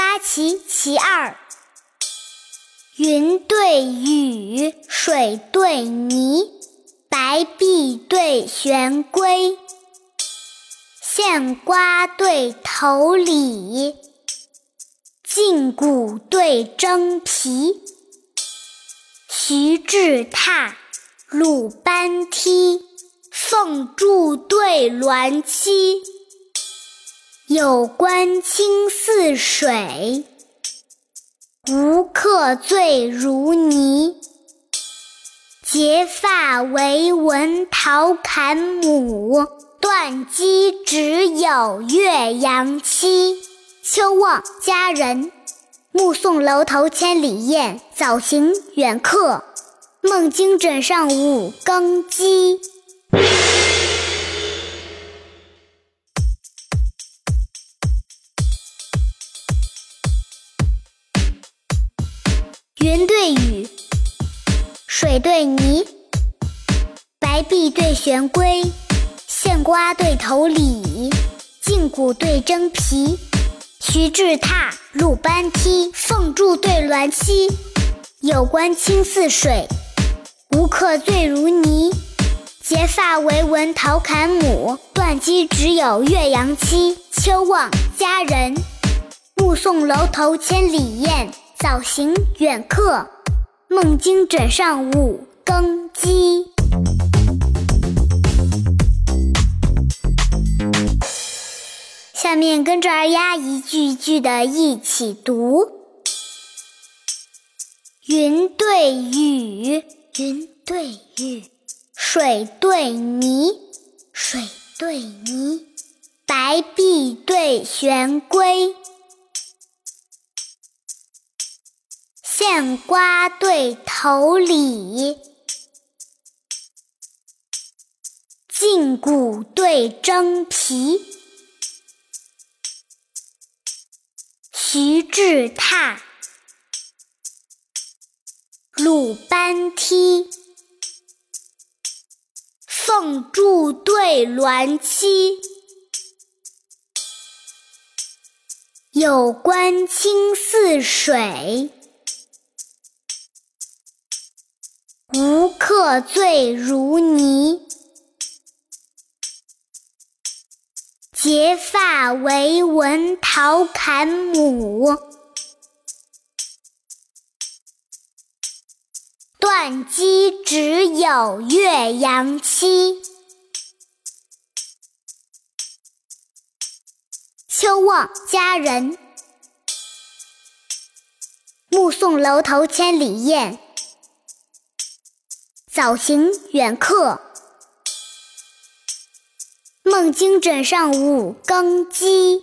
八奇其二：云对雨，水对泥，白璧对玄龟，现瓜对头李，胫骨对征皮，徐志榻，鲁班梯，凤柱对鸾栖。有关清似水，无客醉如泥。结发为文陶侃母，断机只有岳阳妻。秋望佳人，目送楼头千里雁。早行远客，梦惊枕上五更鸡。云对雨，水对泥，白璧对玄龟，现瓜对头李，胫骨对蒸皮，徐志榻，鲁班梯，凤柱对鸾栖。有官清似水，无客醉如泥。结发为文陶侃母，断机只有岳阳期。秋望佳人，目送楼头千里雁。早行远客，梦惊枕上五更鸡。下面跟着二丫一句一句的一起读：云对雨，云对雨；水对泥，水对泥；白璧对玄龟。现瓜对头李，胫骨对征皮，徐志榻，鲁班梯，凤柱对鸾栖。有关清似水。无客醉如泥，结发为文陶侃母，断机只有岳阳期。秋望佳人，目送楼头千里雁。早行远客，梦惊枕上五更鸡。